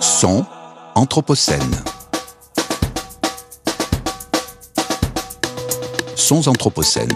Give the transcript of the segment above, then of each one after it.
Son Anthropocène. Sons Anthropocène.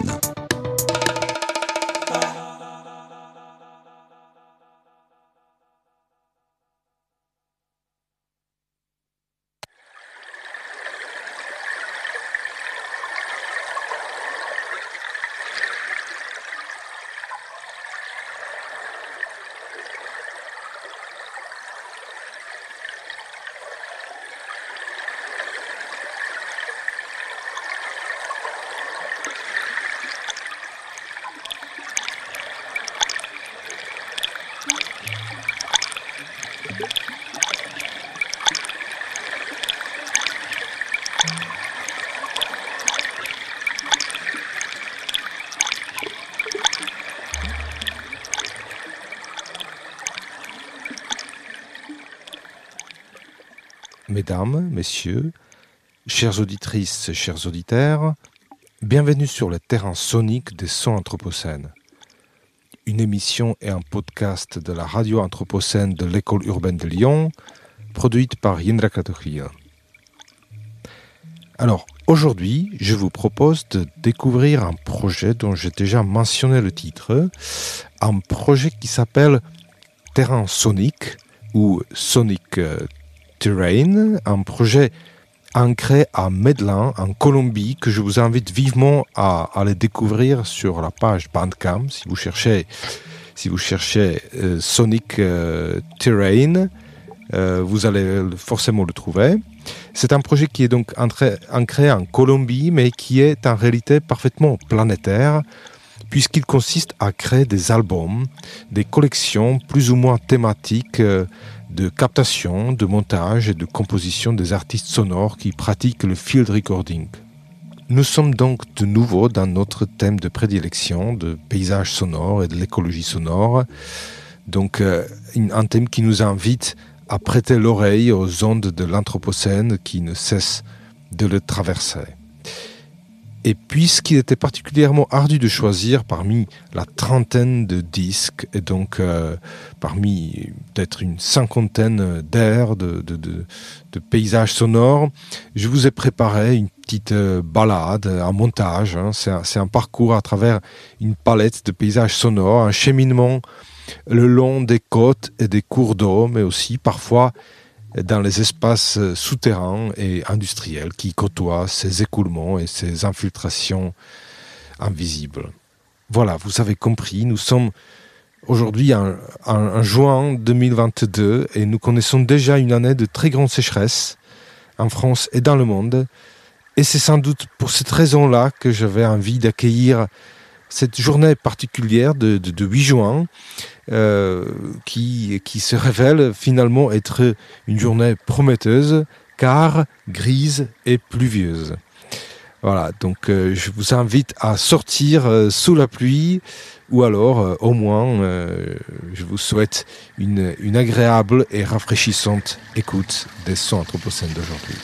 Mesdames, Messieurs, chères auditrices, chers auditeurs, bienvenue sur le terrain sonique des sons anthropocènes. Une émission et un podcast de la radio anthropocène de l'école urbaine de Lyon, produite par Yindra Katochia. Alors, aujourd'hui, je vous propose de découvrir un projet dont j'ai déjà mentionné le titre, un projet qui s'appelle Terrain sonique ou Sonic euh, Terrain, un projet ancré à Medellin, en Colombie, que je vous invite vivement à, le découvrir sur la page Bandcamp. Si vous cherchez, si vous cherchez euh, Sonic euh, Terrain, euh, vous allez forcément le trouver. C'est un projet qui est donc ancré, en Colombie, mais qui est en réalité parfaitement planétaire, puisqu'il consiste à créer des albums, des collections plus ou moins thématiques de captation, de montage et de composition des artistes sonores qui pratiquent le field recording. Nous sommes donc de nouveau dans notre thème de prédilection de paysage sonore et de l'écologie sonore, donc euh, un thème qui nous invite à prêter l'oreille aux ondes de l'Anthropocène qui ne cessent de le traverser. Et puisqu'il était particulièrement ardu de choisir parmi la trentaine de disques, et donc euh, parmi peut-être une cinquantaine d'aires, de, paysages sonores, je vous ai préparé une petite euh, balade, un montage. hein. C'est un parcours à travers une palette de paysages sonores, un cheminement le long des côtes et des cours d'eau, mais aussi parfois dans les espaces euh, souterrains et industriels qui côtoient ces écoulements et ces infiltrations invisibles. Voilà, vous avez compris, nous sommes aujourd'hui en, juin 2022 et nous connaissons déjà une année de très grande sécheresse en France et dans le monde. Et c'est sans doute pour cette raison-là que j'avais envie d'accueillir cette journée particulière de 8 juin euh, qui, qui se révèle finalement être une journée prometteuse car grise et pluvieuse. Voilà, donc euh, je vous invite à sortir euh, sous la pluie ou alors au moins je vous souhaite une, une agréable et rafraîchissante écoute des sons anthropocènes d'aujourd'hui.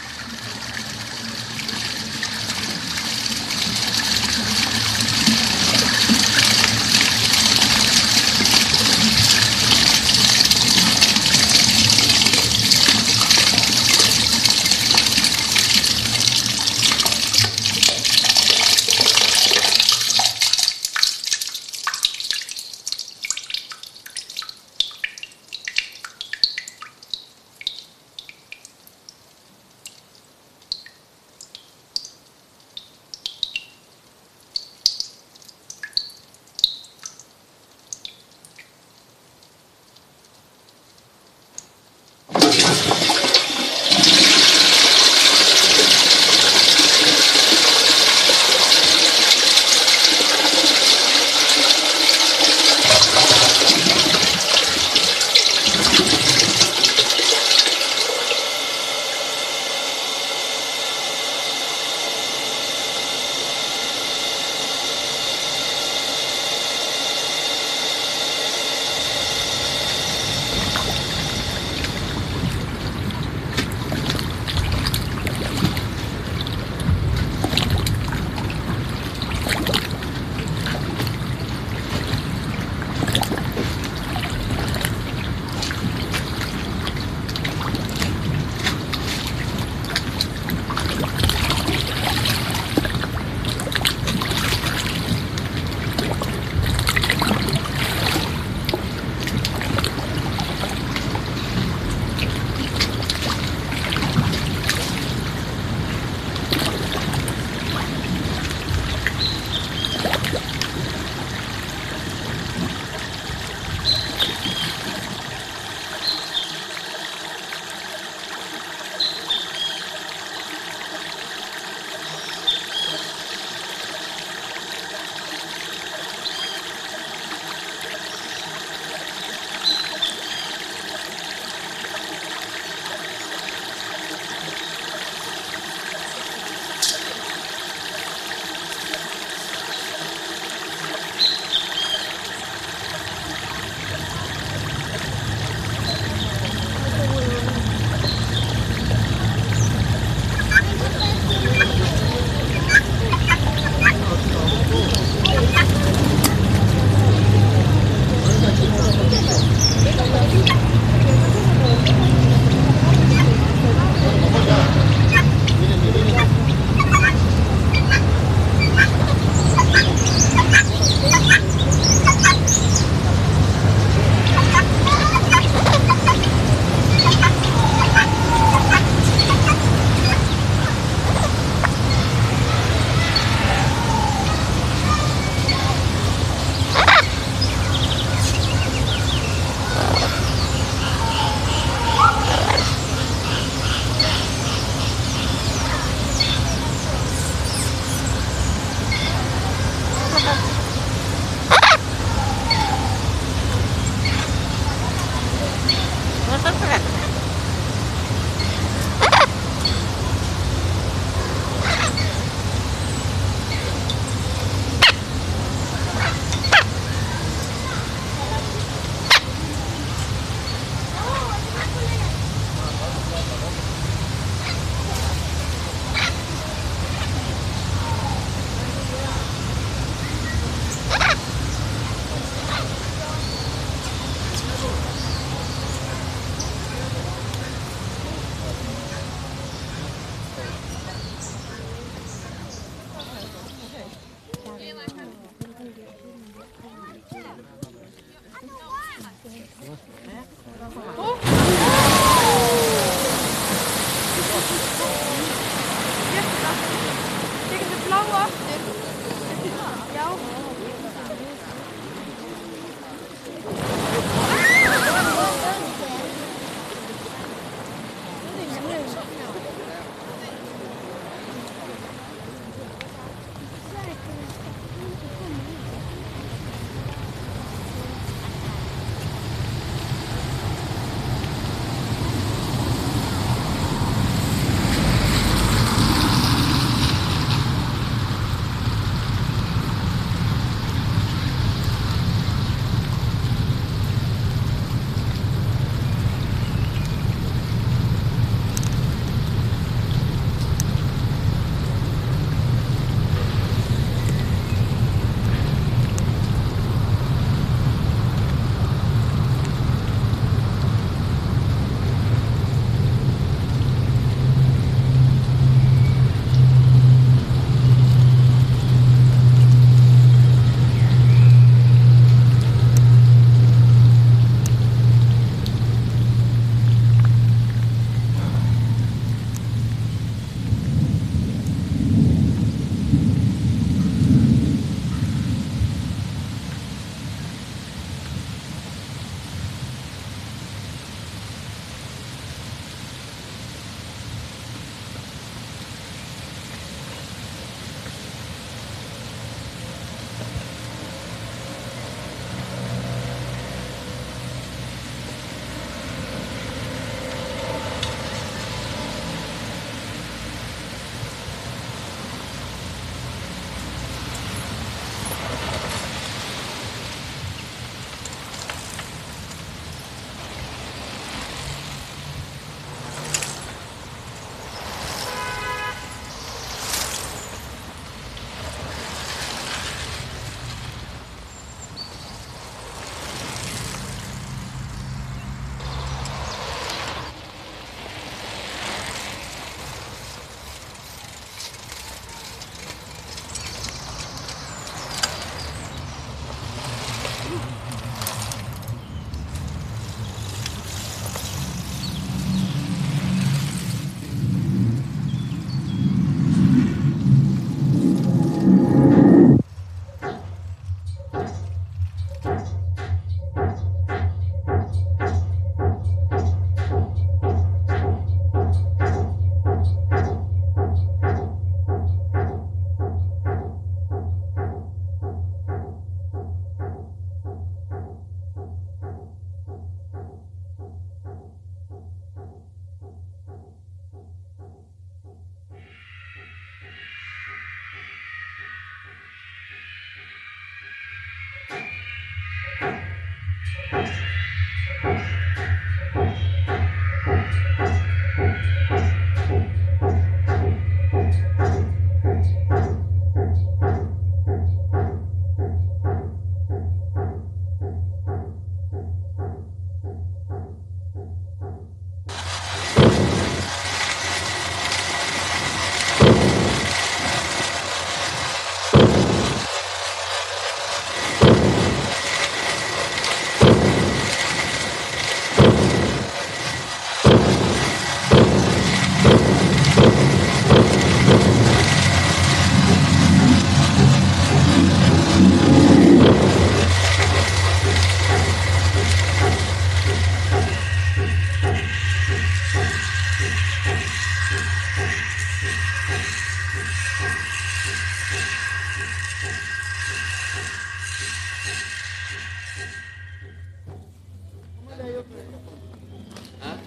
¿Ah?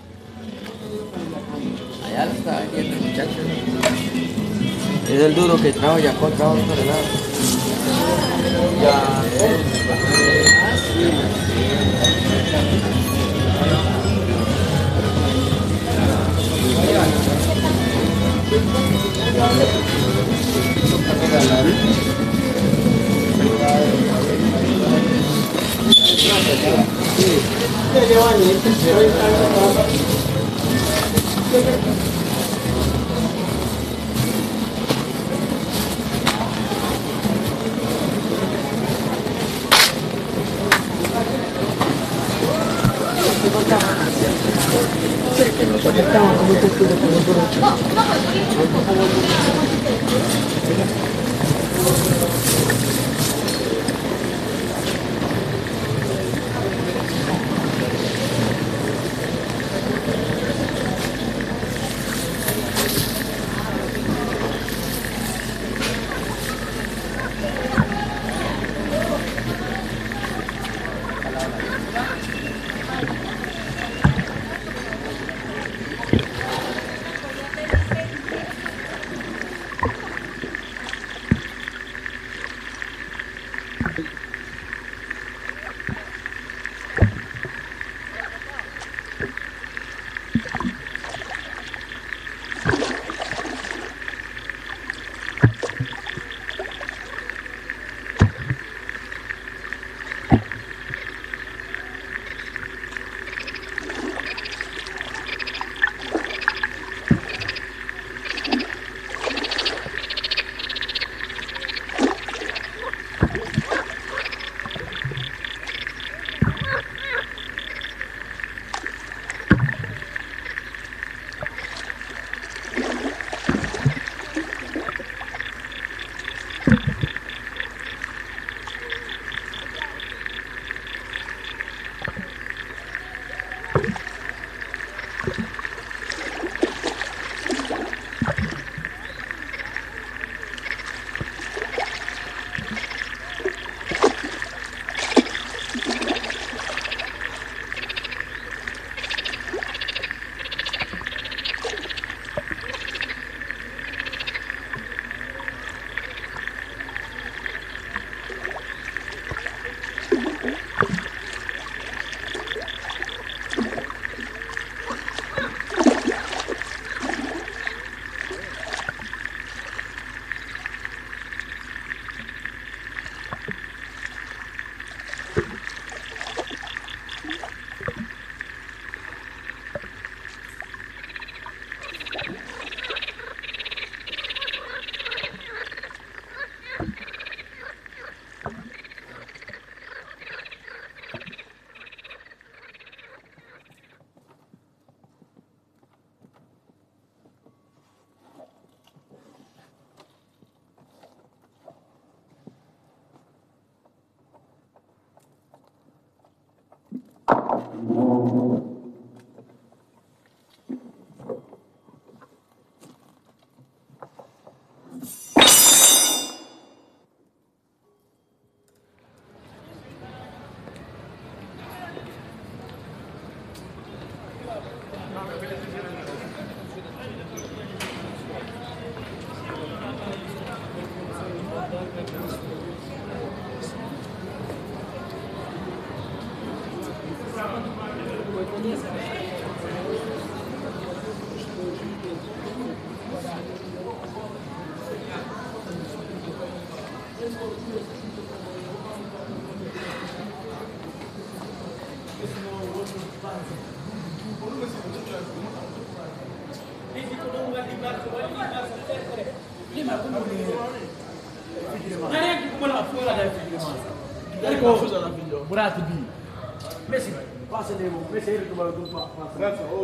Allá está, aquí el muchacho. Es el duro que trajo Jacob, trajo otro lado. Ya. 嗯，这些话你只能当个。zai sayar da tubarar duk ba faransa o